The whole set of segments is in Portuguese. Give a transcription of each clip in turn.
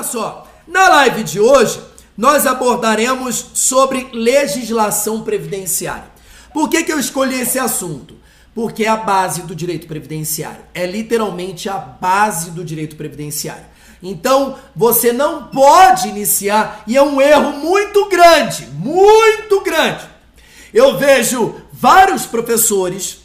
Olha só, na live de hoje nós abordaremos sobre legislação previdenciária. Por que, que eu escolhi esse assunto? Porque é a base do direito previdenciário. É literalmente a base do direito previdenciário. Então, você não pode iniciar, e é um erro muito grande, muito grande. Eu vejo vários professores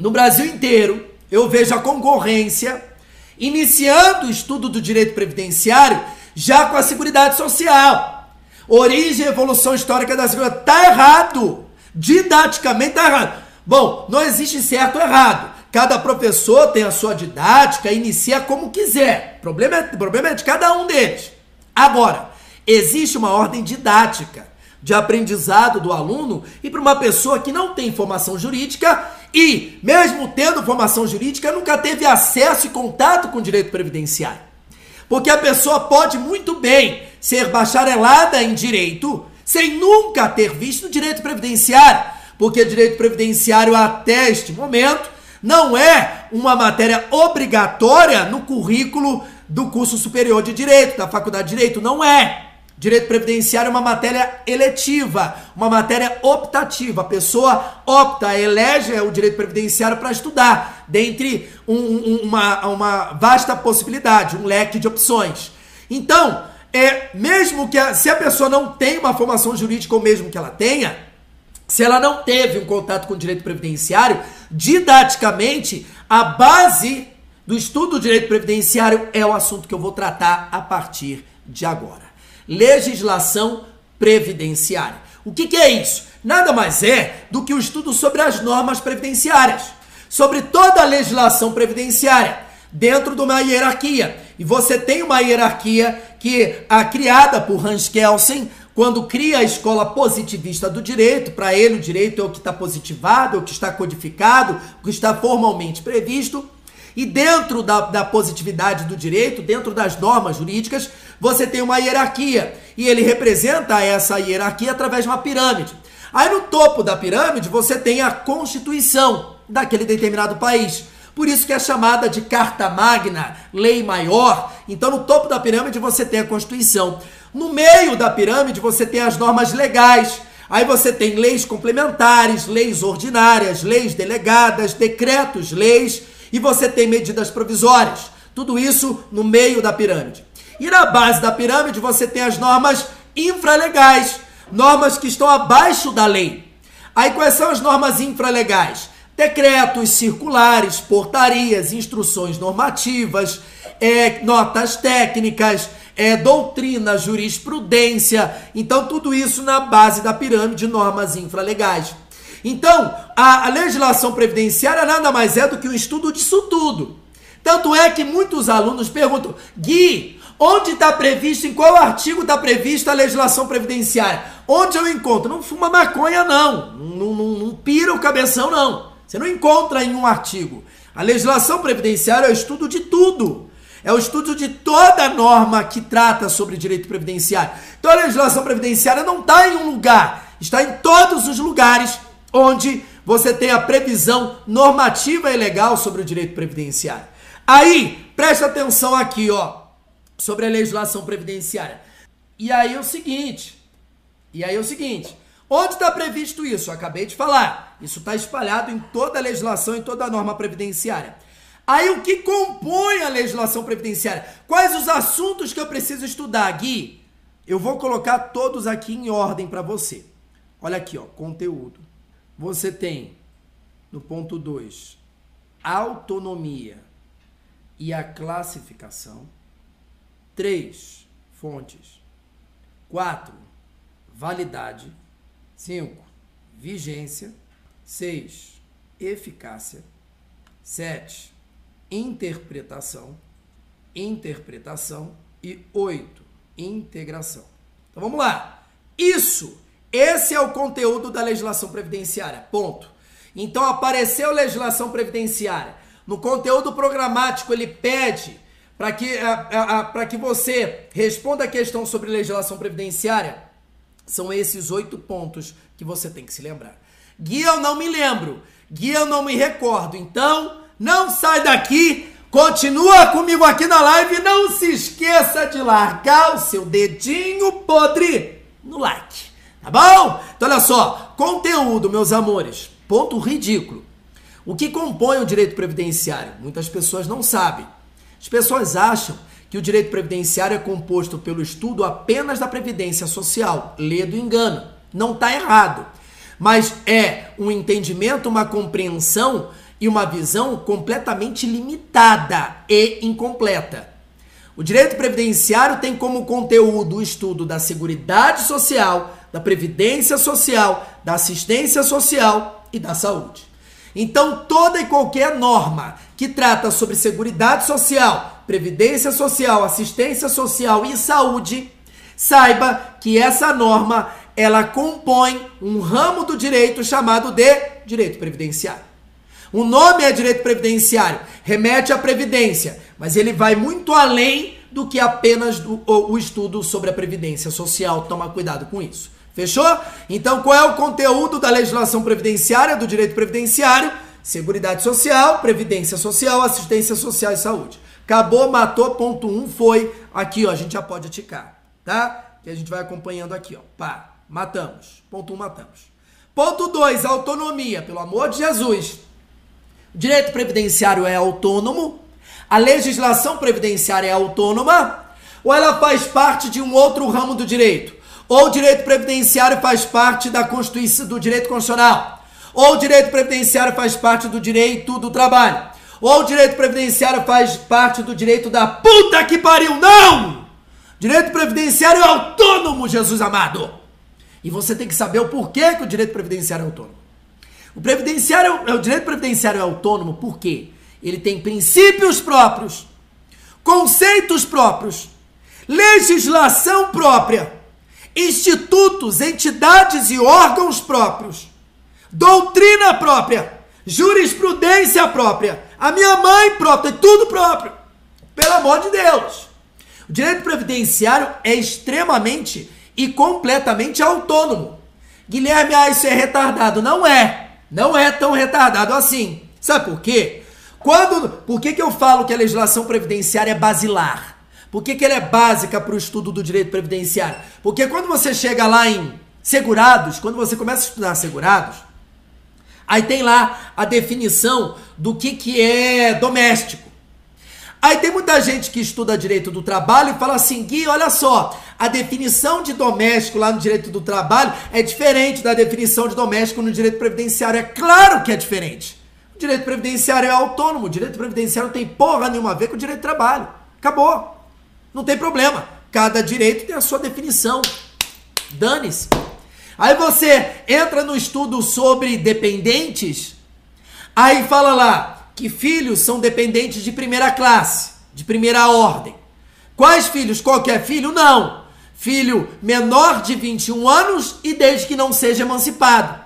no Brasil inteiro, eu vejo a concorrência iniciando o estudo do direito previdenciário já com a Seguridade Social. Origem e evolução histórica da Seguridade. Está errado. Didaticamente está errado. Bom, não existe certo ou errado. Cada professor tem a sua didática, inicia como quiser. O problema é, problema é de cada um deles. Agora, existe uma ordem didática de aprendizado do aluno e para uma pessoa que não tem formação jurídica e, mesmo tendo formação jurídica, nunca teve acesso e contato com o direito previdenciário. Porque a pessoa pode muito bem ser bacharelada em direito sem nunca ter visto direito previdenciário, porque direito previdenciário até este momento não é uma matéria obrigatória no currículo do curso superior de direito, da faculdade de direito, não é. Direito previdenciário é uma matéria eletiva, uma matéria optativa. A pessoa opta, elege o direito previdenciário para estudar, dentre um, um, uma, uma vasta possibilidade, um leque de opções. Então, é mesmo que a, se a pessoa não tem uma formação jurídica ou mesmo que ela tenha, se ela não teve um contato com o direito previdenciário, didaticamente, a base do estudo do direito previdenciário é o assunto que eu vou tratar a partir de agora legislação previdenciária. O que, que, é isso? Nada mais é do que o estudo sobre as normas previdenciárias, sobre toda a legislação previdenciária, dentro de uma hierarquia. E você tem uma hierarquia que a criada por Hans Kelsen, quando cria a escola positivista do direito, para ele o direito é o que está positivado, é o que está codificado, o que está formalmente previsto. E dentro da, da positividade do direito, dentro das normas jurídicas, você tem uma hierarquia. E ele representa essa hierarquia através de uma pirâmide. Aí no topo da pirâmide você tem a constituição daquele determinado país. Por isso que é chamada de carta magna, lei maior. Então no topo da pirâmide você tem a Constituição. No meio da pirâmide você tem as normas legais. Aí você tem leis complementares, leis ordinárias, leis delegadas, decretos, leis e você tem medidas provisórias. Tudo isso no meio da pirâmide. E na base da pirâmide você tem as normas infralegais, normas que estão abaixo da lei. Aí quais são as normas infralegais? Decretos circulares, portarias, instruções normativas, é, notas técnicas, é, doutrina, jurisprudência. Então, tudo isso na base da pirâmide, normas infralegais. Então, a, a legislação previdenciária nada mais é do que um estudo disso tudo. Tanto é que muitos alunos perguntam, Gui, onde está previsto, em qual artigo está prevista a legislação previdenciária? Onde eu encontro? Não fuma maconha, não. Não, não, não pira o cabeção, não. Você não encontra em um artigo. A legislação previdenciária é o estudo de tudo. É o estudo de toda norma que trata sobre direito previdenciário. Então a legislação previdenciária não está em um lugar, está em todos os lugares onde você tem a previsão normativa e legal sobre o direito previdenciário. Aí, presta atenção aqui, ó, sobre a legislação previdenciária. E aí é o seguinte, e aí é o seguinte, onde está previsto isso? Eu acabei de falar. Isso está espalhado em toda a legislação, em toda a norma previdenciária. Aí o que compõe a legislação previdenciária? Quais os assuntos que eu preciso estudar, Gui? Eu vou colocar todos aqui em ordem para você. Olha aqui, ó, conteúdo. Você tem no ponto 2 autonomia e a classificação. 3 fontes. 4 validade. 5 vigência. 6 eficácia. 7 interpretação. Interpretação e 8 integração. Então vamos lá. Isso esse é o conteúdo da legislação previdenciária. Ponto. Então apareceu legislação previdenciária. No conteúdo programático ele pede para que, para que você responda a questão sobre legislação previdenciária. São esses oito pontos que você tem que se lembrar. Guia eu não me lembro. Guia eu não me recordo. Então, não sai daqui Continua comigo aqui na live não se esqueça de largar o seu dedinho podre no like. Tá bom? Então olha só, conteúdo, meus amores. Ponto ridículo. O que compõe o direito previdenciário? Muitas pessoas não sabem. As pessoas acham que o direito previdenciário é composto pelo estudo apenas da previdência social. Lê do engano. Não está errado. Mas é um entendimento, uma compreensão e uma visão completamente limitada e incompleta. O direito previdenciário tem como conteúdo o estudo da Seguridade Social, da Previdência Social, da Assistência Social e da Saúde. Então, toda e qualquer norma que trata sobre Seguridade Social, Previdência Social, Assistência Social e Saúde, saiba que essa norma ela compõe um ramo do direito chamado de direito previdenciário. O nome é direito previdenciário, remete à previdência, mas ele vai muito além do que apenas o, o estudo sobre a previdência social. Toma cuidado com isso. Fechou? Então, qual é o conteúdo da legislação previdenciária, do direito previdenciário? Seguridade social, previdência social, assistência social e saúde. Acabou, matou, ponto 1 um, foi. Aqui, ó, a gente já pode aticar, tá? E a gente vai acompanhando aqui, ó. Pá, matamos. Ponto 1, um, matamos. Ponto 2, autonomia. Pelo amor de Jesus. Direito previdenciário é autônomo? A legislação previdenciária é autônoma? Ou ela faz parte de um outro ramo do direito? Ou o direito previdenciário faz parte da Constituição do direito constitucional? Ou o direito previdenciário faz parte do direito do trabalho? Ou o direito previdenciário faz parte do direito da puta que pariu? Não! Direito previdenciário é autônomo, Jesus amado. E você tem que saber o porquê que o direito previdenciário é autônomo. O previdenciário, é o direito previdenciário é autônomo porque ele tem princípios próprios, conceitos próprios, legislação própria, institutos, entidades e órgãos próprios, doutrina própria, jurisprudência própria, a minha mãe própria, tudo próprio. Pelo amor de Deus. O direito previdenciário é extremamente e completamente autônomo. Guilherme, ah, isso é retardado. Não é. Não é tão retardado assim. Sabe por quê? Quando, por que, que eu falo que a legislação previdenciária é basilar? Por que, que ela é básica para o estudo do direito previdenciário? Porque quando você chega lá em segurados, quando você começa a estudar segurados, aí tem lá a definição do que, que é doméstico. Aí tem muita gente que estuda direito do trabalho e fala assim, Gui, olha só, a definição de doméstico lá no direito do trabalho é diferente da definição de doméstico no direito previdenciário. É claro que é diferente. O direito previdenciário é autônomo, o direito previdenciário não tem porra nenhuma a ver com o direito do trabalho. Acabou. Não tem problema. Cada direito tem a sua definição. Dane-se. Aí você entra no estudo sobre dependentes, aí fala lá, que filhos são dependentes de primeira classe, de primeira ordem. Quais filhos? Qualquer filho? Não. Filho menor de 21 anos e desde que não seja emancipado.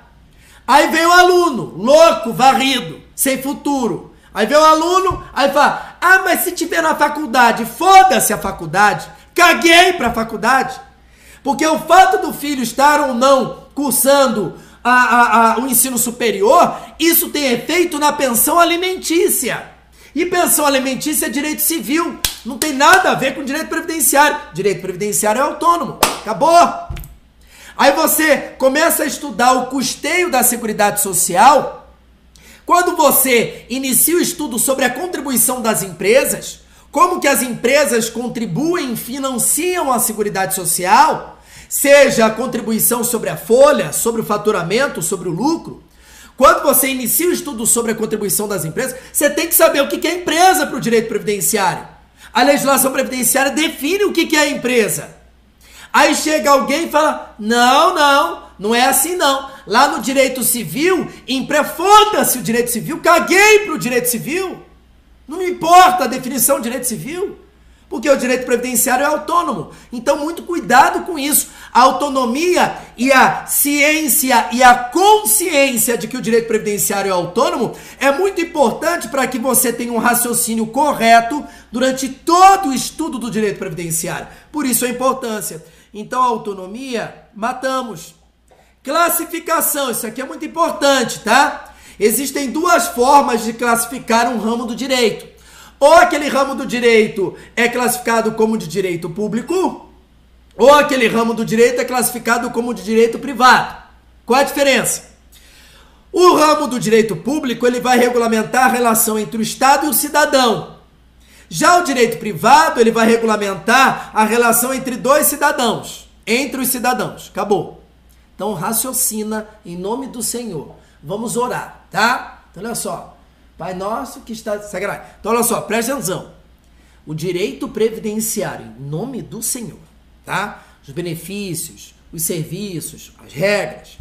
Aí vem o aluno, louco, varrido, sem futuro. Aí vem o aluno, aí fala: Ah, mas se tiver na faculdade, foda-se a faculdade. Caguei para a faculdade. Porque o fato do filho estar ou não cursando a, a, a, o ensino superior, isso tem efeito na pensão alimentícia. E pensão alimentícia é direito civil, não tem nada a ver com direito previdenciário. Direito previdenciário é autônomo, acabou. Aí você começa a estudar o custeio da Seguridade Social. Quando você inicia o estudo sobre a contribuição das empresas, como que as empresas contribuem, financiam a Seguridade Social, seja a contribuição sobre a folha, sobre o faturamento, sobre o lucro. Quando você inicia o estudo sobre a contribuição das empresas, você tem que saber o que é empresa para o direito previdenciário. A legislação previdenciária define o que é empresa. Aí chega alguém e fala: não, não, não é assim não. Lá no direito civil, empre... foda-se o direito civil, caguei para o direito civil. Não me importa a definição de direito civil. Porque o direito previdenciário é autônomo. Então, muito cuidado com isso. A autonomia e a ciência e a consciência de que o direito previdenciário é autônomo é muito importante para que você tenha um raciocínio correto durante todo o estudo do direito previdenciário. Por isso a importância. Então, a autonomia, matamos. Classificação, isso aqui é muito importante, tá? Existem duas formas de classificar um ramo do direito. Ou aquele ramo do direito é classificado como de direito público, ou aquele ramo do direito é classificado como de direito privado. Qual a diferença? O ramo do direito público ele vai regulamentar a relação entre o Estado e o cidadão. Já o direito privado ele vai regulamentar a relação entre dois cidadãos, entre os cidadãos. Acabou. Então raciocina em nome do Senhor. Vamos orar, tá? Então olha só. Pai nosso que está sagrado. Então olha só, presta atenção. O direito previdenciário em nome do Senhor, tá? Os benefícios, os serviços, as regras.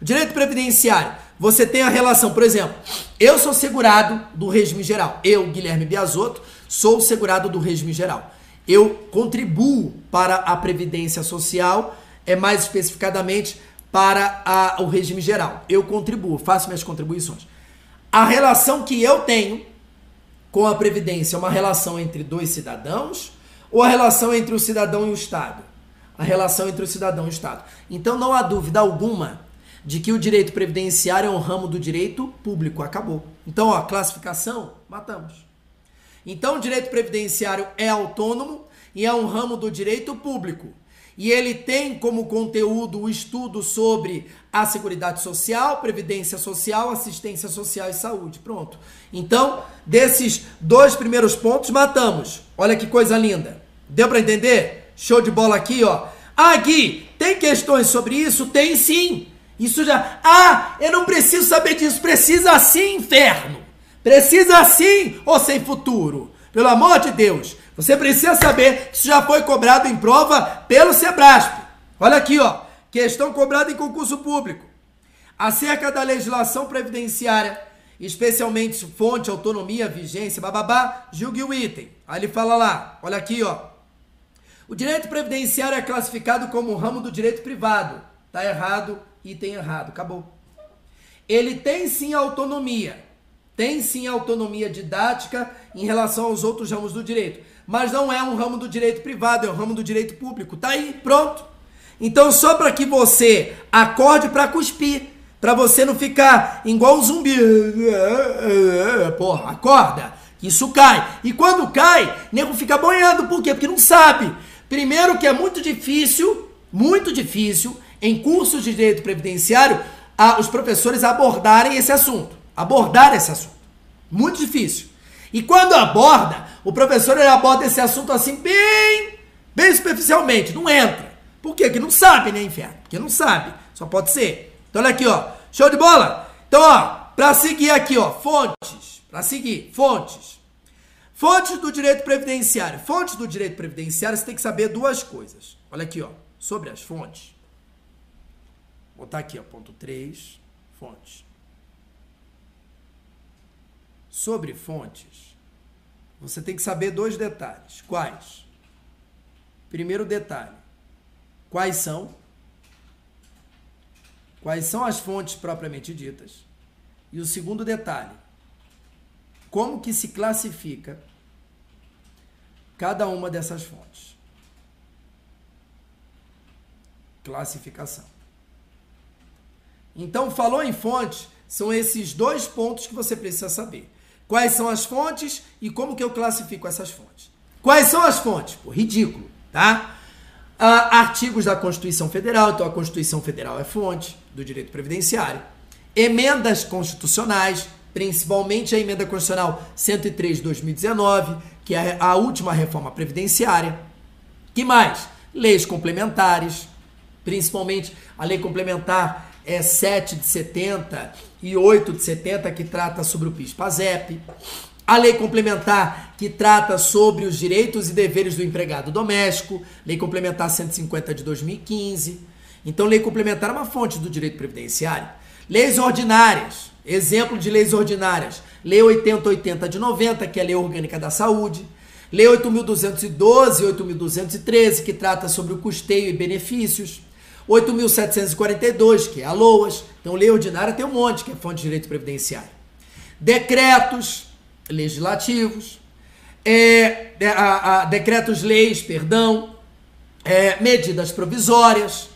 O direito previdenciário, você tem a relação, por exemplo, eu sou segurado do regime geral. Eu, Guilherme Biasotto, sou segurado do regime geral. Eu contribuo para a previdência social, é mais especificadamente para a, o regime geral. Eu contribuo, faço minhas contribuições. A relação que eu tenho com a Previdência é uma relação entre dois cidadãos ou a relação entre o cidadão e o Estado? A relação entre o cidadão e o Estado. Então não há dúvida alguma de que o direito previdenciário é um ramo do direito público. Acabou. Então, ó, classificação, matamos. Então, o direito previdenciário é autônomo e é um ramo do direito público e ele tem como conteúdo o estudo sobre a Seguridade Social, Previdência Social, Assistência Social e Saúde. Pronto. Então, desses dois primeiros pontos, matamos. Olha que coisa linda. Deu para entender? Show de bola aqui, ó. Ah, Gui, tem questões sobre isso? Tem sim. Isso já. Ah, eu não preciso saber disso. Precisa sim, inferno. Precisa sim, ou sem futuro. Pelo amor de Deus. Você precisa saber que isso já foi cobrado em prova pelo Sebrasp. Olha aqui, ó. Questão cobrada em concurso público. Acerca da legislação previdenciária, especialmente fonte, autonomia, vigência, bababá, julgue o item. Aí ele fala lá, olha aqui, ó. O direito previdenciário é classificado como um ramo do direito privado. Tá errado, item errado, acabou. Ele tem sim autonomia. Tem sim autonomia didática em relação aos outros ramos do direito mas não é um ramo do direito privado, é um ramo do direito público. Tá aí, pronto. Então, só para que você acorde para cuspir, para você não ficar igual um zumbi. Porra, acorda, isso cai. E quando cai, nego fica boiando. Por quê? Porque não sabe. Primeiro que é muito difícil, muito difícil, em cursos de direito previdenciário, a, os professores abordarem esse assunto. Abordar esse assunto. Muito difícil. E quando aborda, o professor ele aborda esse assunto assim bem, bem superficialmente, não entra. Por quê? Porque não sabe, né, inferno? Porque não sabe. Só pode ser. Então olha aqui, ó. Show de bola? Então, ó, para seguir aqui, ó, fontes, para seguir, fontes. Fontes do direito previdenciário. Fontes do direito previdenciário, você tem que saber duas coisas. Olha aqui, ó, sobre as fontes. Vou botar aqui, ó, ponto 3, fontes sobre fontes, você tem que saber dois detalhes. Quais? Primeiro detalhe: quais são? Quais são as fontes propriamente ditas? E o segundo detalhe: como que se classifica cada uma dessas fontes? Classificação. Então, falou em fontes, são esses dois pontos que você precisa saber. Quais são as fontes e como que eu classifico essas fontes? Quais são as fontes? Pô, ridículo, tá? Ah, artigos da Constituição Federal, então a Constituição Federal é fonte do direito previdenciário. Emendas constitucionais, principalmente a emenda constitucional 103 de 2019, que é a última reforma previdenciária. Que mais? Leis complementares, principalmente a lei complementar é 7 de 70 e 8 de 70, que trata sobre o PIS-PASEP. A lei complementar que trata sobre os direitos e deveres do empregado doméstico, lei complementar 150 de 2015. Então, lei complementar é uma fonte do direito previdenciário. Leis ordinárias, exemplo de leis ordinárias, lei 8080 de 90, que é a lei orgânica da saúde, lei 8212 e 8213, que trata sobre o custeio e benefícios, 8.742, que é a LOAS. Então, lei ordinária tem um monte, que é fonte de direito previdenciário. Decretos legislativos, é, a, a, decretos-leis, perdão, é, medidas provisórias.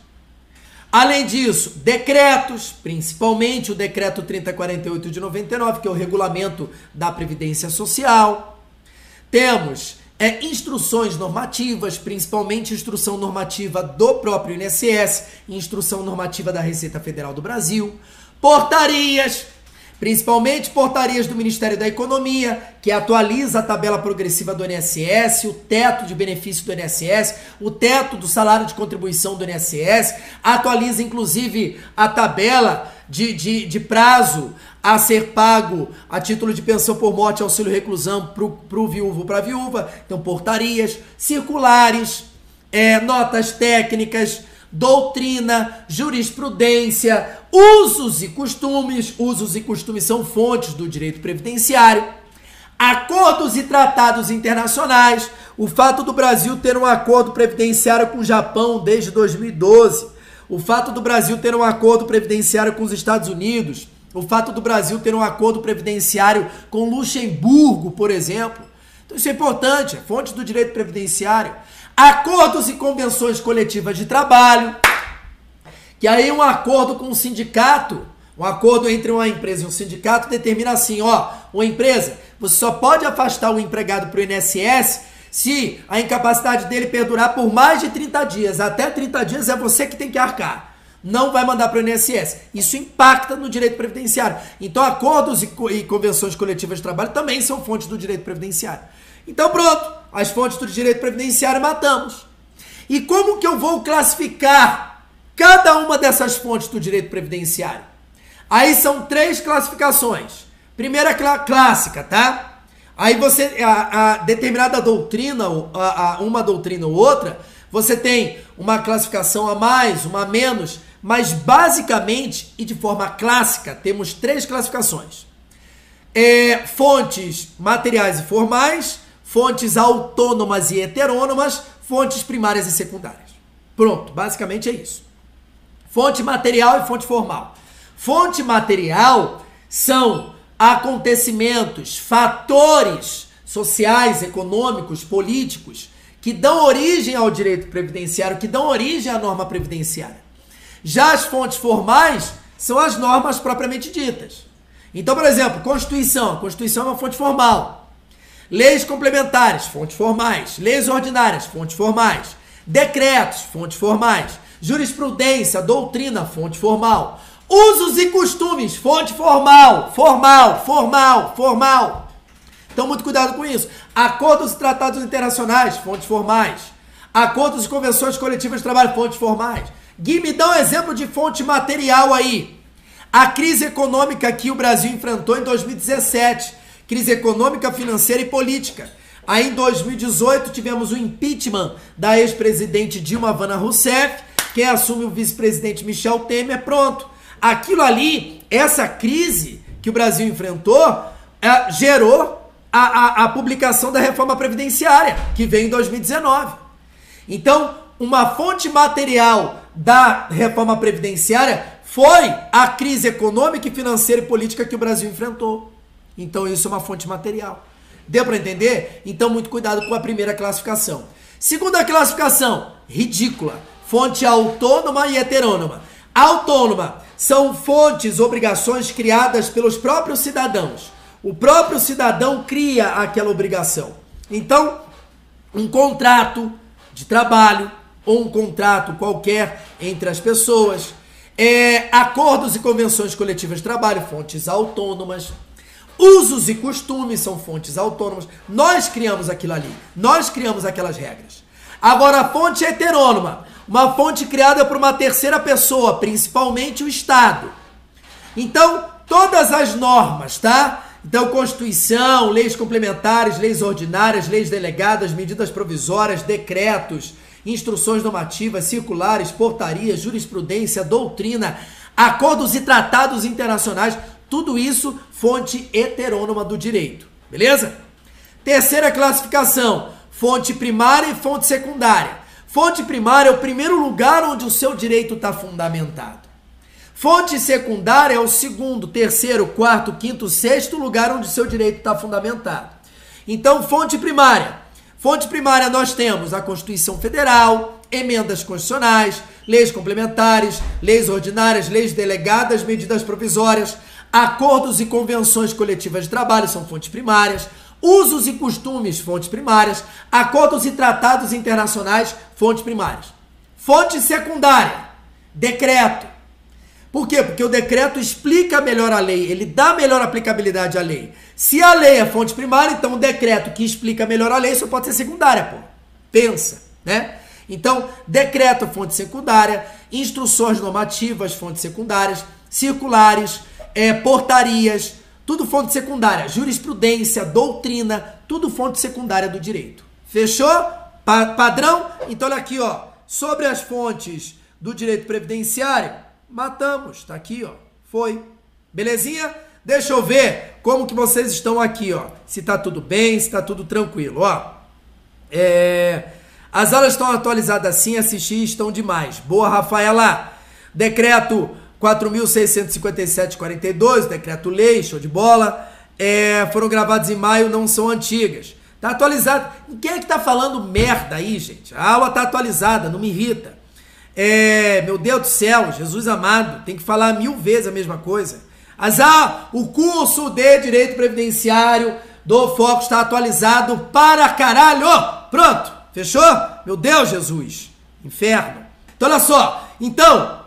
Além disso, decretos, principalmente o decreto 3048 de 99, que é o regulamento da Previdência Social. temos é, instruções normativas, principalmente instrução normativa do próprio INSS, instrução normativa da Receita Federal do Brasil, portarias, principalmente portarias do Ministério da Economia, que atualiza a tabela progressiva do INSS, o teto de benefício do INSS, o teto do salário de contribuição do INSS, atualiza inclusive a tabela de, de, de prazo a ser pago a título de pensão por morte, auxílio reclusão para o viúvo para a viúva. Então, portarias, circulares, é, notas técnicas, doutrina, jurisprudência, usos e costumes. Usos e costumes são fontes do direito previdenciário. Acordos e tratados internacionais. O fato do Brasil ter um acordo previdenciário com o Japão desde 2012. O fato do Brasil ter um acordo previdenciário com os Estados Unidos. O fato do Brasil ter um acordo previdenciário com Luxemburgo, por exemplo. Então isso é importante, é fonte do direito previdenciário acordos e convenções coletivas de trabalho, que aí um acordo com um sindicato, um acordo entre uma empresa e um sindicato determina assim, ó, uma empresa, você só pode afastar o empregado para o INSS se a incapacidade dele perdurar por mais de 30 dias. Até 30 dias é você que tem que arcar. Não vai mandar para o INSS. Isso impacta no direito previdenciário. Então, acordos e, e convenções coletivas de trabalho também são fontes do direito previdenciário. Então, pronto as fontes do direito previdenciário matamos. E como que eu vou classificar cada uma dessas fontes do direito previdenciário? Aí são três classificações. Primeira clá clássica, tá? Aí você, a, a determinada doutrina, a, a, uma doutrina ou outra, você tem uma classificação a mais, uma a menos, mas basicamente e de forma clássica temos três classificações: é, fontes materiais e formais, fontes autônomas e heterônomas, fontes primárias e secundárias. Pronto, basicamente é isso. Fonte material e fonte formal. Fonte material são acontecimentos, fatores sociais, econômicos, políticos que dão origem ao direito previdenciário, que dão origem à norma previdenciária. Já as fontes formais são as normas propriamente ditas. Então, por exemplo, Constituição. Constituição é uma fonte formal. Leis complementares, fontes formais. Leis ordinárias, fontes formais. Decretos, fontes formais. Jurisprudência, doutrina, fonte formal. Usos e costumes, fonte formal, formal, formal, formal. Então, muito cuidado com isso. Acordos e tratados internacionais, fontes formais. Acordos e convenções coletivas de trabalho, fontes formais. Gui, me dá um exemplo de fonte material aí. A crise econômica que o Brasil enfrentou em 2017 crise econômica, financeira e política. Aí em 2018 tivemos o impeachment da ex-presidente Dilma Vanna Rousseff, quem assume o vice-presidente Michel Temer, pronto. Aquilo ali, essa crise que o Brasil enfrentou, é, gerou a, a, a publicação da reforma previdenciária, que veio em 2019. Então, uma fonte material da reforma previdenciária foi a crise econômica, financeira e política que o Brasil enfrentou. Então isso é uma fonte material. Deu para entender? Então muito cuidado com a primeira classificação. Segunda classificação, ridícula. Fonte autônoma e heterônoma. Autônoma são fontes, obrigações criadas pelos próprios cidadãos. O próprio cidadão cria aquela obrigação. Então, um contrato de trabalho ou um contrato qualquer entre as pessoas, é, acordos e convenções coletivas de trabalho, fontes autônomas, Usos e costumes são fontes autônomas. Nós criamos aquilo ali. Nós criamos aquelas regras. Agora, a fonte é heterônoma. Uma fonte criada por uma terceira pessoa, principalmente o Estado. Então, todas as normas, tá? Então, Constituição, leis complementares, leis ordinárias, leis delegadas, medidas provisórias, decretos, instruções normativas, circulares, portarias, jurisprudência, doutrina, acordos e tratados internacionais, tudo isso fonte heterônoma do direito, beleza? Terceira classificação, fonte primária e fonte secundária. Fonte primária é o primeiro lugar onde o seu direito está fundamentado. Fonte secundária é o segundo, terceiro, quarto, quinto, sexto lugar onde o seu direito está fundamentado. Então, fonte primária. Fonte primária nós temos a Constituição Federal, emendas constitucionais, leis complementares, leis ordinárias, leis delegadas, medidas provisórias, Acordos e convenções coletivas de trabalho são fontes primárias. Usos e costumes, fontes primárias. Acordos e tratados internacionais, fontes primárias. Fonte secundária, decreto. Por quê? Porque o decreto explica melhor a lei, ele dá melhor aplicabilidade à lei. Se a lei é fonte primária, então o decreto que explica melhor a lei só pode ser secundária, pô. Pensa, né? Então, decreto, fonte secundária, instruções normativas, fontes secundárias, circulares, é, portarias, tudo fonte secundária, jurisprudência, doutrina, tudo fonte secundária do direito. Fechou? Pa padrão? Então, olha aqui, ó. Sobre as fontes do direito previdenciário, matamos. Tá aqui, ó. Foi. Belezinha? Deixa eu ver como que vocês estão aqui, ó. Se tá tudo bem, se tá tudo tranquilo, ó. É... As aulas estão atualizadas assim, assistir estão demais. Boa, Rafaela. Decreto 4.657-42, decreto-lei, show de bola. É, foram gravados em maio, não são antigas. Tá atualizado. Quem é que tá falando merda aí, gente? A aula tá atualizada, não me irrita. É, meu Deus do céu, Jesus amado, tem que falar mil vezes a mesma coisa. Azar, o curso de Direito Previdenciário do Foco está atualizado para caralho. Pronto, fechou? Meu Deus, Jesus. Inferno. Então, olha só. Então,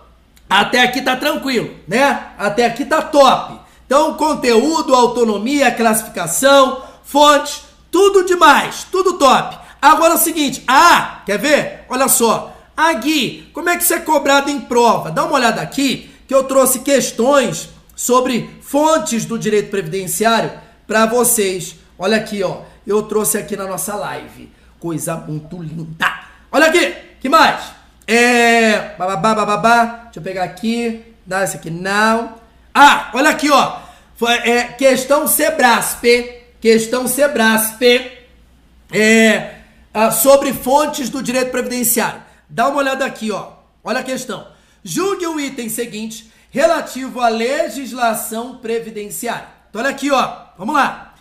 até aqui tá tranquilo, né? Até aqui tá top. Então, conteúdo, autonomia, classificação, fontes, tudo demais, tudo top. Agora é o seguinte, ah, quer ver? Olha só. Ah, Gui, como é que isso é cobrado em prova? Dá uma olhada aqui, que eu trouxe questões sobre fontes do direito previdenciário para vocês. Olha aqui, ó. Eu trouxe aqui na nossa live. Coisa muito linda. Olha aqui, que mais? É. Bababá, bababá. Deixa eu pegar aqui. Não, esse aqui não. Ah, olha aqui, ó. É, questão Sebraspe. Questão Sebraspe. É, ah, sobre fontes do direito previdenciário. Dá uma olhada aqui, ó. Olha a questão. Julgue o item seguinte relativo à legislação previdenciária. Então, olha aqui, ó. Vamos lá.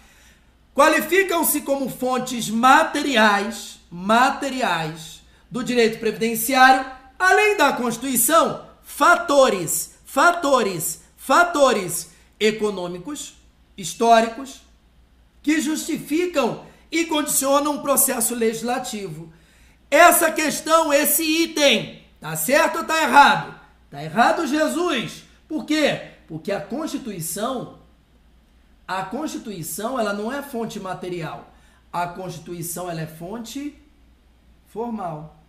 Qualificam-se como fontes materiais, materiais do direito previdenciário, além da Constituição, fatores, fatores, fatores econômicos, históricos, que justificam e condicionam o processo legislativo essa questão, esse item. Tá certo ou tá errado? Tá errado, Jesus. Por quê? Porque a Constituição, a Constituição, ela não é fonte material. A Constituição, ela é fonte formal.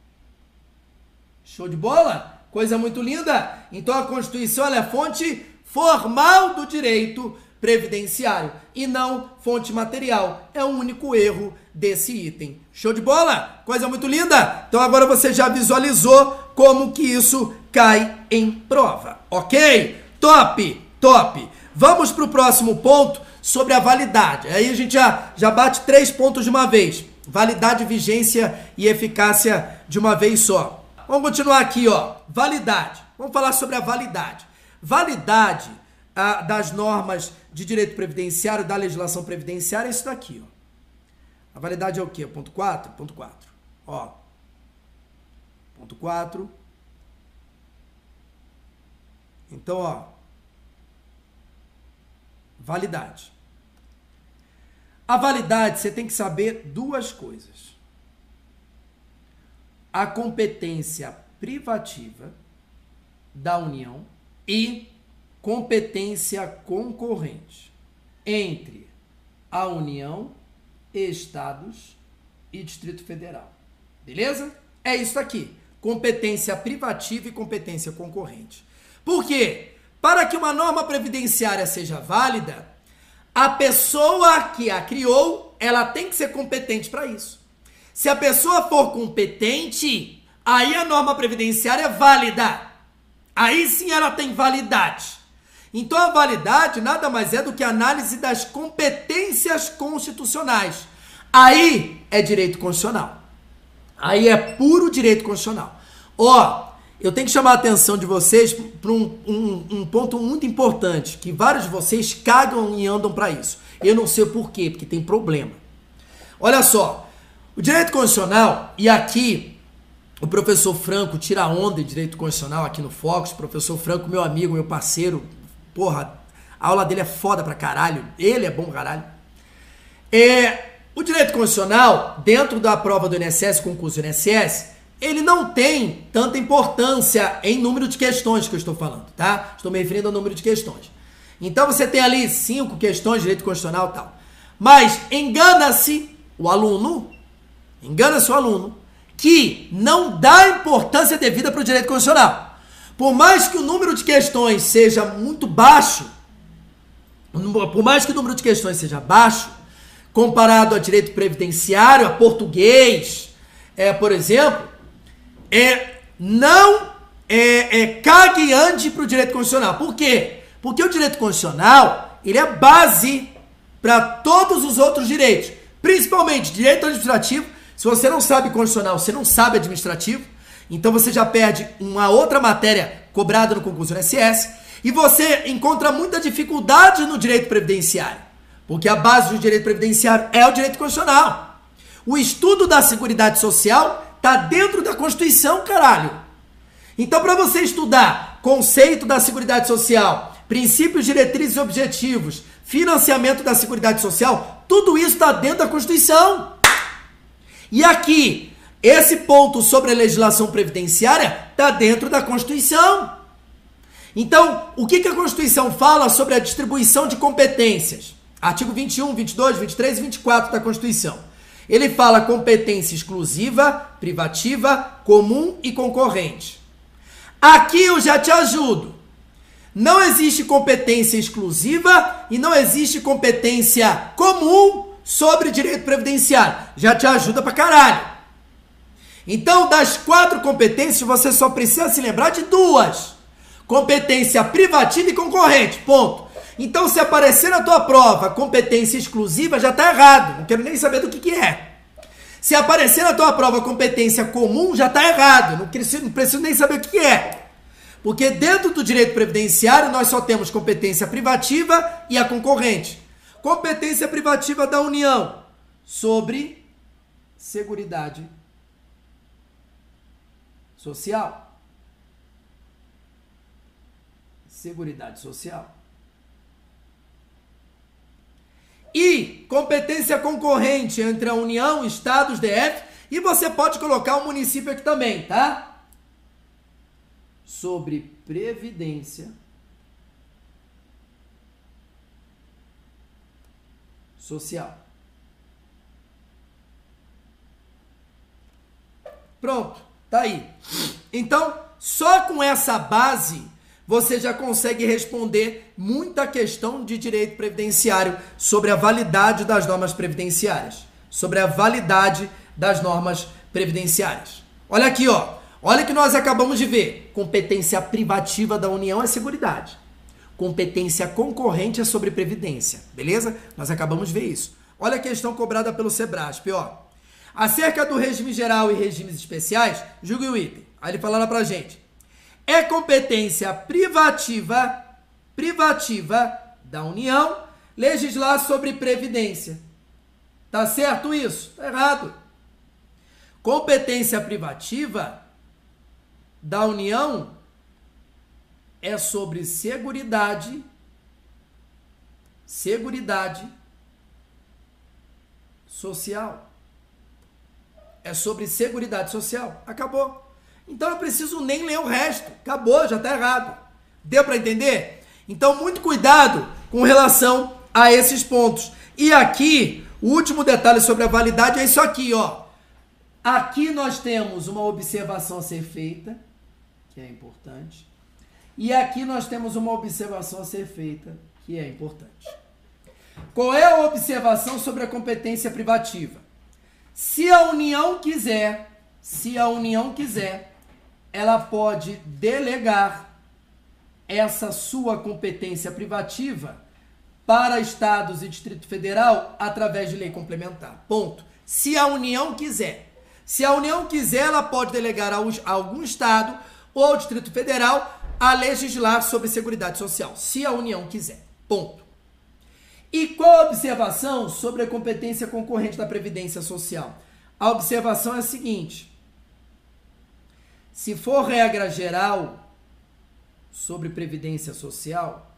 Show de bola? Coisa muito linda. Então a Constituição é fonte formal do direito previdenciário e não fonte material. É o único erro desse item. Show de bola? Coisa muito linda? Então agora você já visualizou como que isso cai em prova, ok? Top, top. Vamos para o próximo ponto sobre a validade. Aí a gente já, já bate três pontos de uma vez. Validade, vigência e eficácia de uma vez só. Vamos continuar aqui, ó. Validade. Vamos falar sobre a validade. Validade a, das normas de direito previdenciário, da legislação previdenciária, é isso daqui. Ó. A validade é o quê? Ponto 4? Ponto 4. Ó. Ponto 4. Então, ó. Validade. A validade, você tem que saber duas coisas. A competência privativa da União e competência concorrente entre a União, Estados e Distrito Federal. Beleza? É isso aqui. Competência privativa e competência concorrente. Por quê? Para que uma norma previdenciária seja válida, a pessoa que a criou, ela tem que ser competente para isso. Se a pessoa for competente, aí a norma previdenciária é válida. Aí sim ela tem validade. Então a validade nada mais é do que análise das competências constitucionais. Aí é direito constitucional. Aí é puro direito constitucional. Ó, eu tenho que chamar a atenção de vocês para um, um, um, ponto muito importante, que vários de vocês cagam e andam para isso. Eu não sei por quê, porque tem problema. Olha só, o direito constitucional, e aqui o professor Franco tira onda de direito constitucional aqui no Fox, professor Franco, meu amigo, meu parceiro, Porra, a aula dele é foda pra caralho. Ele é bom caralho. É, o direito constitucional, dentro da prova do INSS, concurso do INSS, ele não tem tanta importância em número de questões que eu estou falando, tá? Estou me referindo ao número de questões. Então você tem ali cinco questões de direito constitucional e tal. Mas engana-se o aluno, engana-se o aluno, que não dá importância devida para o direito constitucional. Por mais que o número de questões seja muito baixo, por mais que o número de questões seja baixo, comparado a direito previdenciário, a português, é, por exemplo, é não é, é cagueante para o direito constitucional. Por quê? Porque o direito constitucional ele é base para todos os outros direitos, principalmente direito administrativo. Se você não sabe constitucional, você não sabe administrativo, então você já perde uma outra matéria cobrada no concurso do INSS e você encontra muita dificuldade no direito previdenciário. Porque a base do direito previdenciário é o direito constitucional. O estudo da Seguridade Social está dentro da Constituição, caralho. Então, para você estudar conceito da Seguridade Social, princípios, diretrizes e objetivos, financiamento da Seguridade Social, tudo isso está dentro da Constituição. E aqui, esse ponto sobre a legislação previdenciária está dentro da Constituição. Então, o que, que a Constituição fala sobre a distribuição de competências? Artigo 21, 22, 23 e 24 da Constituição. Ele fala competência exclusiva, privativa, comum e concorrente. Aqui eu já te ajudo. Não existe competência exclusiva e não existe competência comum sobre direito previdenciário. Já te ajuda pra caralho. Então, das quatro competências, você só precisa se lembrar de duas: competência privativa e concorrente. Ponto. Então, se aparecer na tua prova competência exclusiva, já está errado. Não quero nem saber do que, que é. Se aparecer na tua prova competência comum, já está errado. Não preciso, não preciso nem saber o que, que é. Porque dentro do direito previdenciário, nós só temos competência privativa e a concorrente. Competência privativa da União sobre Seguridade Social. Seguridade Social. e competência concorrente entre a União, Estados, DF, e você pode colocar o município aqui também, tá? Sobre previdência social. Pronto, tá aí. Então, só com essa base você já consegue responder muita questão de direito previdenciário sobre a validade das normas previdenciárias. Sobre a validade das normas previdenciárias. Olha aqui, ó. Olha que nós acabamos de ver. Competência privativa da União é seguridade. Competência concorrente é sobre previdência. Beleza? Nós acabamos de ver isso. Olha a questão cobrada pelo Sebrasp, ó. Acerca do regime geral e regimes especiais, julgue o item. Aí ele fala lá pra gente. É competência privativa, privativa da União legislar sobre previdência. Tá certo isso? Tá errado. Competência privativa da União é sobre seguridade, seguridade social. É sobre seguridade social. Acabou. Então eu preciso nem ler o resto. Acabou, já está errado. Deu para entender? Então, muito cuidado com relação a esses pontos. E aqui, o último detalhe sobre a validade é isso aqui, ó. Aqui nós temos uma observação a ser feita, que é importante. E aqui nós temos uma observação a ser feita, que é importante. Qual é a observação sobre a competência privativa? Se a União quiser, se a União quiser, ela pode delegar essa sua competência privativa para estados e Distrito Federal através de lei complementar. Ponto. Se a União quiser. Se a União quiser, ela pode delegar a algum estado ou ao Distrito Federal a legislar sobre Seguridade Social, se a União quiser. Ponto. E qual a observação sobre a competência concorrente da Previdência Social? A observação é a seguinte: se for regra geral sobre previdência social,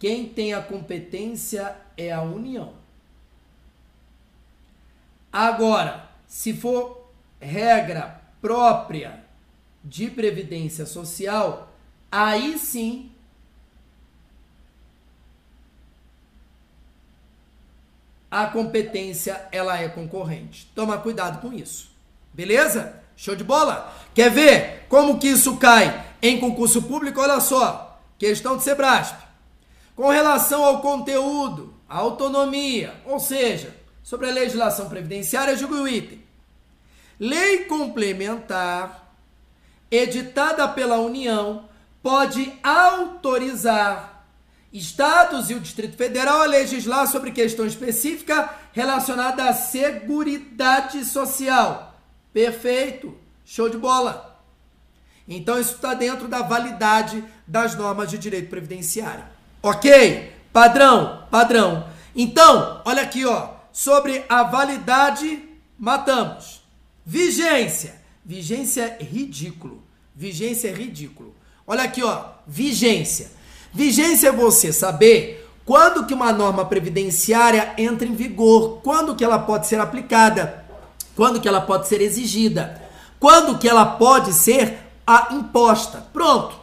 quem tem a competência é a União. Agora, se for regra própria de previdência social, aí sim a competência ela é concorrente. Toma cuidado com isso. Beleza? Show de bola? Quer ver como que isso cai em concurso público? Olha só, questão de Sebrasp. Com relação ao conteúdo, autonomia, ou seja, sobre a legislação previdenciária, julgo o item. Lei complementar editada pela União pode autorizar estados e o Distrito Federal a legislar sobre questão específica relacionada à Seguridade Social. Perfeito. Show de bola. Então isso está dentro da validade das normas de direito previdenciário. Ok? Padrão, padrão. Então, olha aqui, ó. Sobre a validade, matamos. Vigência. Vigência é ridículo. Vigência é ridículo. Olha aqui, ó. Vigência. Vigência é você saber quando que uma norma previdenciária entra em vigor, quando que ela pode ser aplicada, quando que ela pode ser exigida, quando que ela pode ser a imposta. Pronto.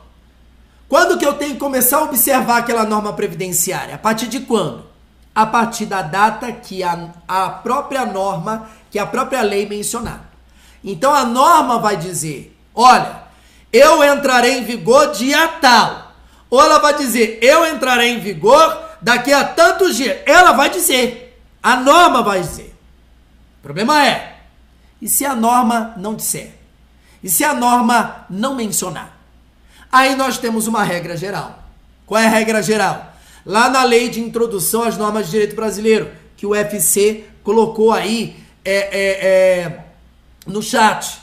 Quando que eu tenho que começar a observar aquela norma previdenciária? A partir de quando? A partir da data que a, a própria norma, que a própria lei mencionar. Então a norma vai dizer: olha, eu entrarei em vigor dia tal. Ou ela vai dizer, eu entrarei em vigor daqui a tantos dias. Ela vai dizer. A norma vai dizer. O problema é, e se a norma não disser? E se a norma não mencionar? Aí nós temos uma regra geral. Qual é a regra geral? Lá na lei de introdução às normas de direito brasileiro, que o UFC colocou aí é, é, é, no chat.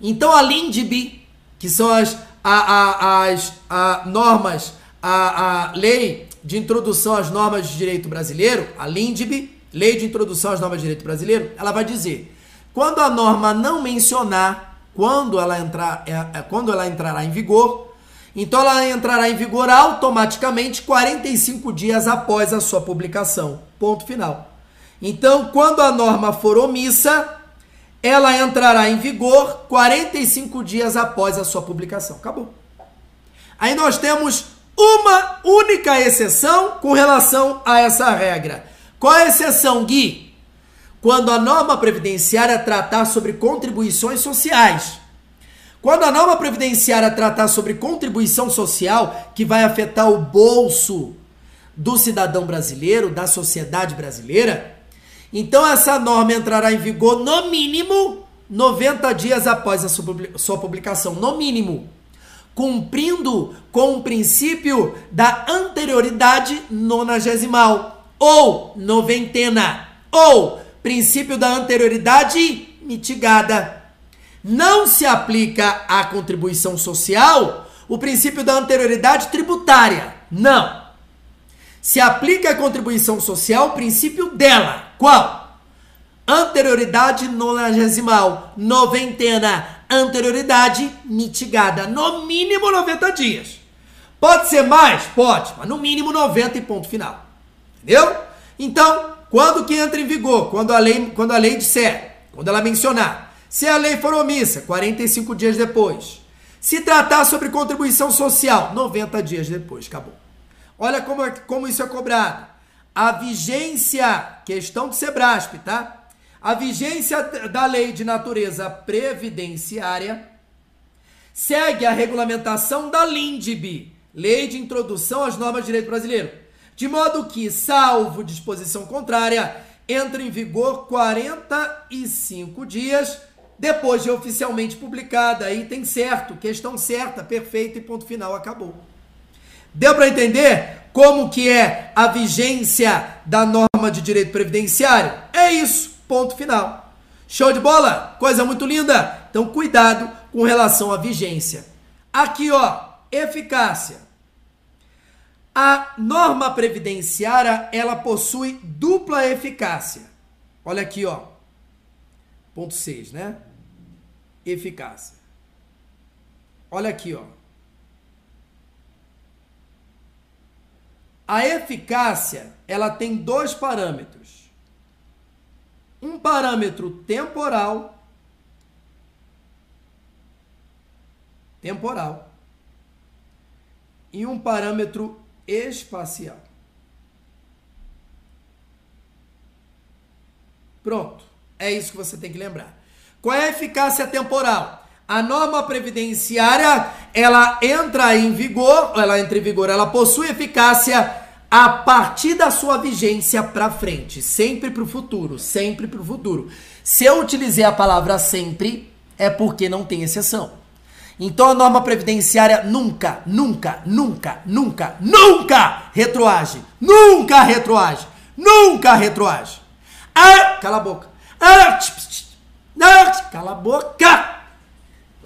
Então a LINDB, que são as a, a, as a, normas, a, a lei de introdução às normas de direito brasileiro, a LINDB, Lei de Introdução às Normas de Direito Brasileiro, ela vai dizer: quando a norma não mencionar quando ela entrar, é, é, quando ela entrará em vigor, então ela entrará em vigor automaticamente 45 dias após a sua publicação. Ponto final. Então, quando a norma for omissa, ela entrará em vigor 45 dias após a sua publicação. Acabou. Aí nós temos uma única exceção com relação a essa regra. Qual a exceção, Gui? Quando a norma previdenciária tratar sobre contribuições sociais. Quando a norma previdenciária tratar sobre contribuição social que vai afetar o bolso do cidadão brasileiro, da sociedade brasileira, então essa norma entrará em vigor no mínimo 90 dias após a sua publicação, no mínimo, cumprindo com o princípio da anterioridade nonagesimal ou noventena ou princípio da anterioridade mitigada. Não se aplica à contribuição social o princípio da anterioridade tributária. Não se aplica a contribuição social o princípio dela. Qual? Anterioridade nonagesimal, noventena, anterioridade mitigada, no mínimo 90 dias. Pode ser mais? Pode, mas no mínimo 90 e ponto final. Entendeu? Então, quando que entra em vigor? Quando a lei, quando a lei disser, quando ela mencionar. Se a lei for omissa, 45 dias depois. Se tratar sobre contribuição social, 90 dias depois, acabou. Olha como, é, como isso é cobrado. A vigência, questão de Sebrasp, tá? A vigência da lei de natureza previdenciária segue a regulamentação da LINDB, Lei de Introdução às Normas de Direito Brasileiro, de modo que, salvo disposição contrária, entra em vigor 45 dias depois de oficialmente publicada. Aí tem certo, questão certa, perfeito e ponto final, acabou. Deu para entender como que é a vigência da norma de direito previdenciário? É isso, ponto final. Show de bola? Coisa muito linda. Então cuidado com relação à vigência. Aqui, ó, eficácia. A norma previdenciária, ela possui dupla eficácia. Olha aqui, ó. Ponto 6, né? Eficácia. Olha aqui, ó. A eficácia, ela tem dois parâmetros. um parâmetro temporal temporal e um parâmetro espacial. Pronto. É isso que você tem que lembrar. Qual é a eficácia temporal? A norma previdenciária, ela entra em vigor, ela entra em vigor, ela possui eficácia a partir da sua vigência para frente, sempre para o futuro, sempre para o futuro. Se eu utilizei a palavra sempre, é porque não tem exceção. Então a norma previdenciária nunca, nunca, nunca, nunca, nunca retroage. Nunca retroage. Nunca retroage. Ah, cala a boca. Ah, cala a boca.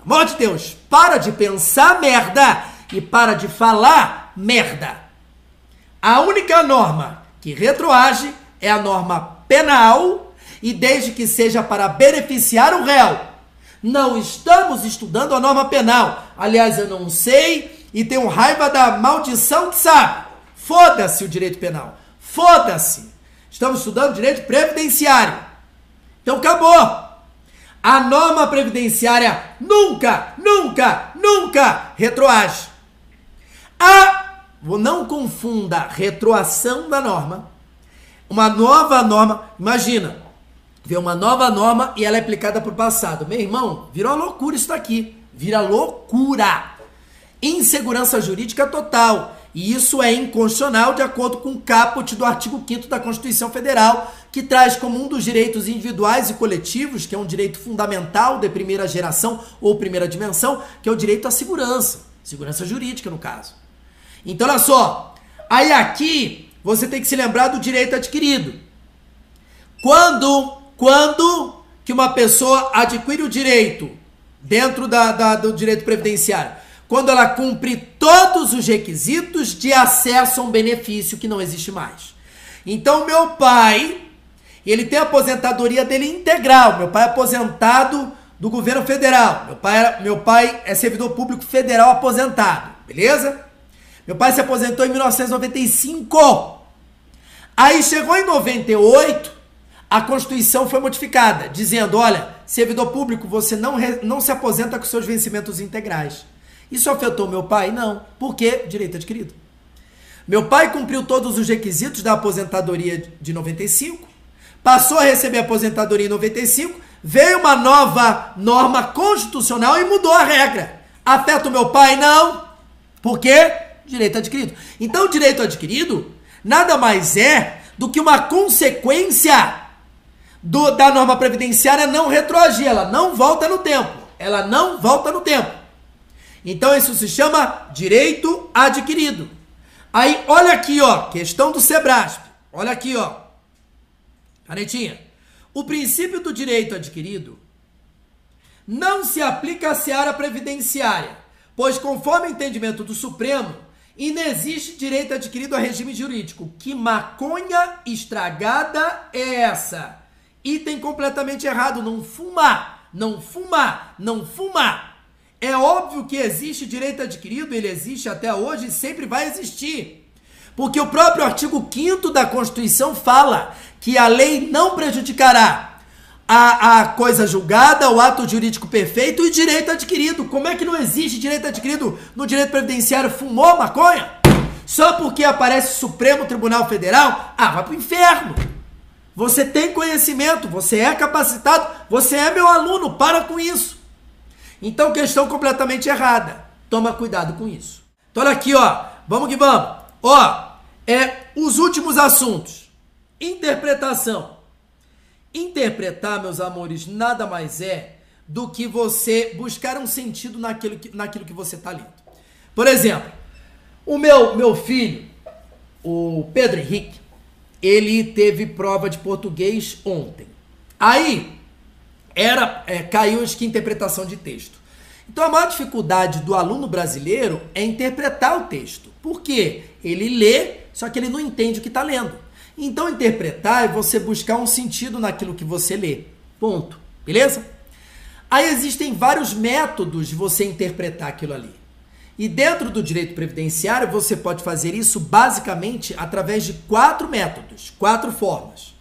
Amor de Deus, para de pensar merda e para de falar merda. A única norma que retroage é a norma penal e desde que seja para beneficiar o réu. Não estamos estudando a norma penal. Aliás, eu não sei e tenho raiva da maldição que sabe. Foda-se o direito penal. Foda-se. Estamos estudando direito previdenciário. Então acabou. A norma previdenciária nunca, nunca, nunca retroage. A não confunda retroação da norma, uma nova norma. Imagina, vê uma nova norma e ela é aplicada para o passado. Meu irmão, virou uma loucura isso daqui. Vira loucura. Insegurança jurídica total. E isso é inconstitucional de acordo com o caput do artigo 5 da Constituição Federal, que traz como um dos direitos individuais e coletivos, que é um direito fundamental de primeira geração ou primeira dimensão, que é o direito à segurança. Segurança jurídica, no caso. Então, olha só. Aí aqui você tem que se lembrar do direito adquirido. Quando, quando que uma pessoa adquire o direito dentro da, da, do direito previdenciário? Quando ela cumpre todos os requisitos de acesso a um benefício que não existe mais. Então, meu pai, ele tem a aposentadoria dele integral. Meu pai é aposentado do governo federal. Meu pai, meu pai é servidor público federal aposentado. Beleza? Meu pai se aposentou em 1995. Aí chegou em 98, a Constituição foi modificada, dizendo: olha, servidor público, você não, não se aposenta com seus vencimentos integrais. Isso afetou meu pai? Não. Por quê? Direito adquirido. Meu pai cumpriu todos os requisitos da aposentadoria de 95, passou a receber a aposentadoria em 95, veio uma nova norma constitucional e mudou a regra. Afeta o meu pai? Não. Por quê? direito adquirido. Então, direito adquirido nada mais é do que uma consequência do, da norma previdenciária não retroagir, ela não volta no tempo. Ela não volta no tempo. Então, isso se chama direito adquirido. Aí, olha aqui, ó, questão do Sebrasp. Olha aqui, ó. Canetinha. O princípio do direito adquirido não se aplica à seara previdenciária, pois, conforme o entendimento do Supremo, Inexiste direito adquirido a regime jurídico. Que maconha estragada é essa? Item completamente errado. Não fumar. Não fumar. Não fumar. É óbvio que existe direito adquirido, ele existe até hoje e sempre vai existir. Porque o próprio artigo 5 da Constituição fala que a lei não prejudicará a, a coisa julgada, o ato jurídico perfeito e direito adquirido. Como é que não existe direito adquirido no direito previdenciário? Fumou maconha? Só porque aparece Supremo Tribunal Federal? Ah, vai pro inferno! Você tem conhecimento, você é capacitado, você é meu aluno, para com isso. Então, questão completamente errada. Toma cuidado com isso. Então, olha aqui, ó. Vamos que vamos. Ó, é os últimos assuntos. Interpretação. Interpretar, meus amores, nada mais é do que você buscar um sentido naquilo que, naquilo que você está lendo. Por exemplo, o meu, meu filho, o Pedro Henrique, ele teve prova de português ontem. Aí, era é, caiu acho que interpretação de texto. Então a maior dificuldade do aluno brasileiro é interpretar o texto. Por quê? Ele lê, só que ele não entende o que está lendo. Então, interpretar é você buscar um sentido naquilo que você lê. Ponto. Beleza? Aí existem vários métodos de você interpretar aquilo ali. E dentro do direito previdenciário, você pode fazer isso basicamente através de quatro métodos, quatro formas.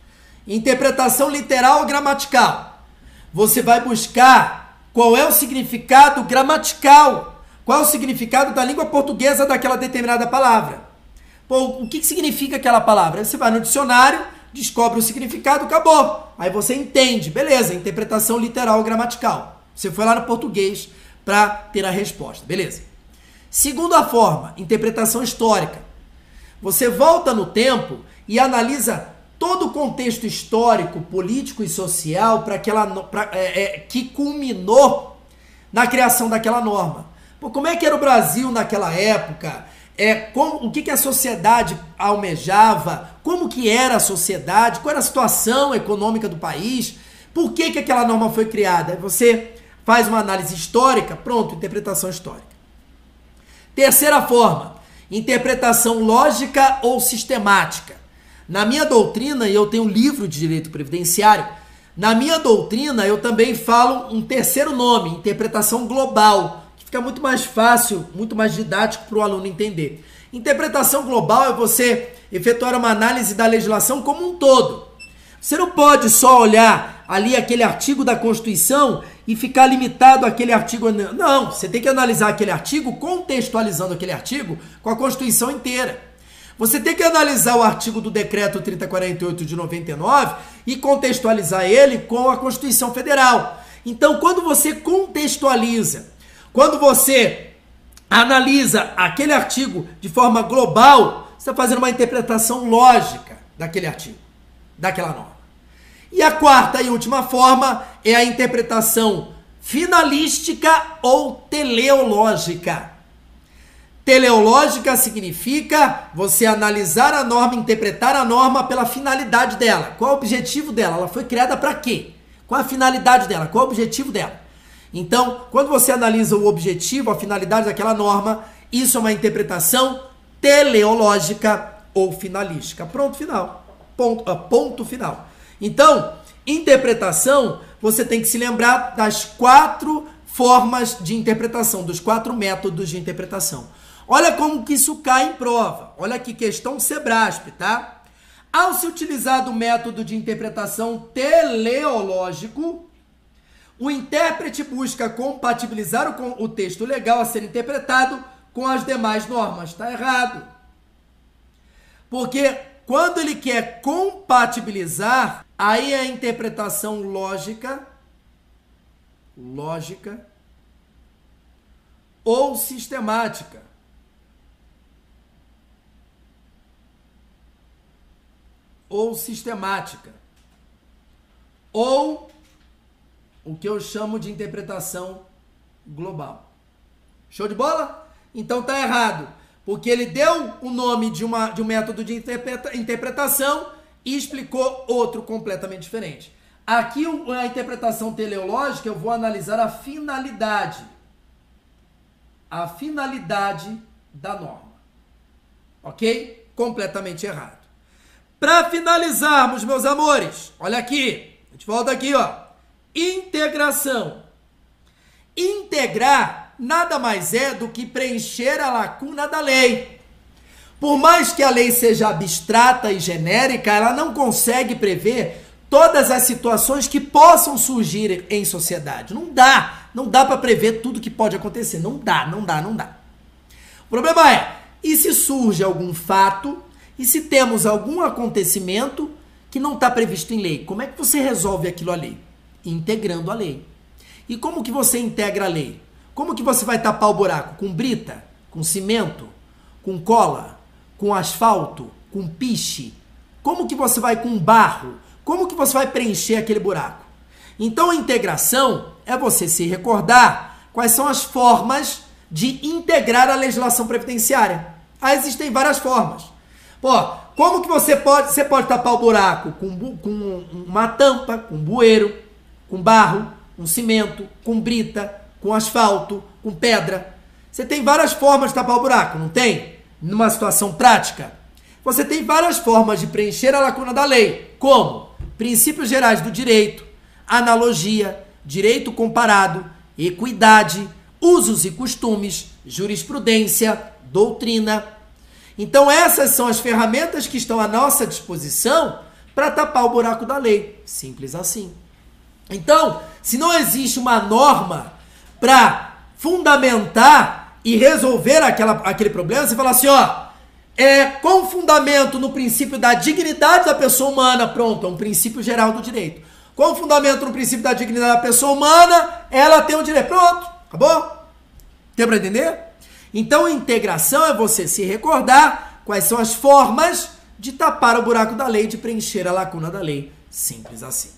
Interpretação literal ou gramatical. Você vai buscar qual é o significado gramatical, qual é o significado da língua portuguesa daquela determinada palavra. Pô, o que significa aquela palavra? Você vai no dicionário, descobre o significado, acabou. Aí você entende, beleza, interpretação literal gramatical. Você foi lá no português para ter a resposta, beleza. Segunda forma, interpretação histórica. Você volta no tempo e analisa todo o contexto histórico, político e social para aquela pra, é, é, que culminou na criação daquela norma. Pô, como é que era o Brasil naquela época? É, como, o que, que a sociedade almejava? Como que era a sociedade? Qual era a situação econômica do país? Por que, que aquela norma foi criada? Você faz uma análise histórica, pronto, interpretação histórica. Terceira forma, interpretação lógica ou sistemática. Na minha doutrina, e eu tenho um livro de direito previdenciário, na minha doutrina eu também falo um terceiro nome, interpretação global, que fica muito mais fácil, muito mais didático para o aluno entender. Interpretação global é você efetuar uma análise da legislação como um todo. Você não pode só olhar ali aquele artigo da Constituição e ficar limitado àquele artigo. Não, você tem que analisar aquele artigo contextualizando aquele artigo com a Constituição inteira. Você tem que analisar o artigo do decreto 3048 de 99 e contextualizar ele com a Constituição Federal. Então, quando você contextualiza, quando você analisa aquele artigo de forma global, você está fazendo uma interpretação lógica daquele artigo, daquela norma. E a quarta e última forma é a interpretação finalística ou teleológica. Teleológica significa você analisar a norma, interpretar a norma pela finalidade dela. Qual o objetivo dela? Ela foi criada para quê? Qual a finalidade dela? Qual o objetivo dela? Então, quando você analisa o objetivo, a finalidade daquela norma, isso é uma interpretação teleológica ou finalística. Pronto, final. Ponto, uh, ponto final. Então, interpretação, você tem que se lembrar das quatro formas de interpretação, dos quatro métodos de interpretação. Olha como que isso cai em prova. Olha aqui, questão Sebrasp, tá? Ao se utilizar do método de interpretação teleológico, o intérprete busca compatibilizar o, o texto legal a ser interpretado com as demais normas. Está errado. Porque quando ele quer compatibilizar, aí é a interpretação lógica, lógica ou sistemática. Ou sistemática, ou o que eu chamo de interpretação global. Show de bola? Então tá errado, porque ele deu o nome de, uma, de um método de interpreta, interpretação e explicou outro completamente diferente. Aqui a interpretação teleológica eu vou analisar a finalidade. A finalidade da norma. Ok? Completamente errado. Para finalizarmos, meus amores, olha aqui. A gente volta aqui, ó. Integração. Integrar nada mais é do que preencher a lacuna da lei. Por mais que a lei seja abstrata e genérica, ela não consegue prever todas as situações que possam surgir em sociedade. Não dá. Não dá para prever tudo que pode acontecer. Não dá, não dá, não dá. O problema é, e se surge algum fato e se temos algum acontecimento que não está previsto em lei, como é que você resolve aquilo a lei? Integrando a lei. E como que você integra a lei? Como que você vai tapar o buraco? Com brita? Com cimento? Com cola? Com asfalto? Com piche? Como que você vai com barro? Como que você vai preencher aquele buraco? Então a integração é você se recordar quais são as formas de integrar a legislação previdenciária. Existem várias formas. Pô, como que você pode, você pode tapar o buraco com, com uma tampa, com bueiro, com barro, com cimento, com brita, com asfalto, com pedra. Você tem várias formas de tapar o buraco, não tem? Numa situação prática. Você tem várias formas de preencher a lacuna da lei, como princípios gerais do direito, analogia, direito comparado, equidade, usos e costumes, jurisprudência, doutrina, então, essas são as ferramentas que estão à nossa disposição para tapar o buraco da lei. Simples assim. Então, se não existe uma norma para fundamentar e resolver aquela, aquele problema, você fala assim, ó, é com fundamento no princípio da dignidade da pessoa humana, pronto, é um princípio geral do direito. Com fundamento no princípio da dignidade da pessoa humana, ela tem o direito. Pronto, acabou? Deu para entender? Então, integração é você se recordar quais são as formas de tapar o buraco da lei, de preencher a lacuna da lei. Simples assim.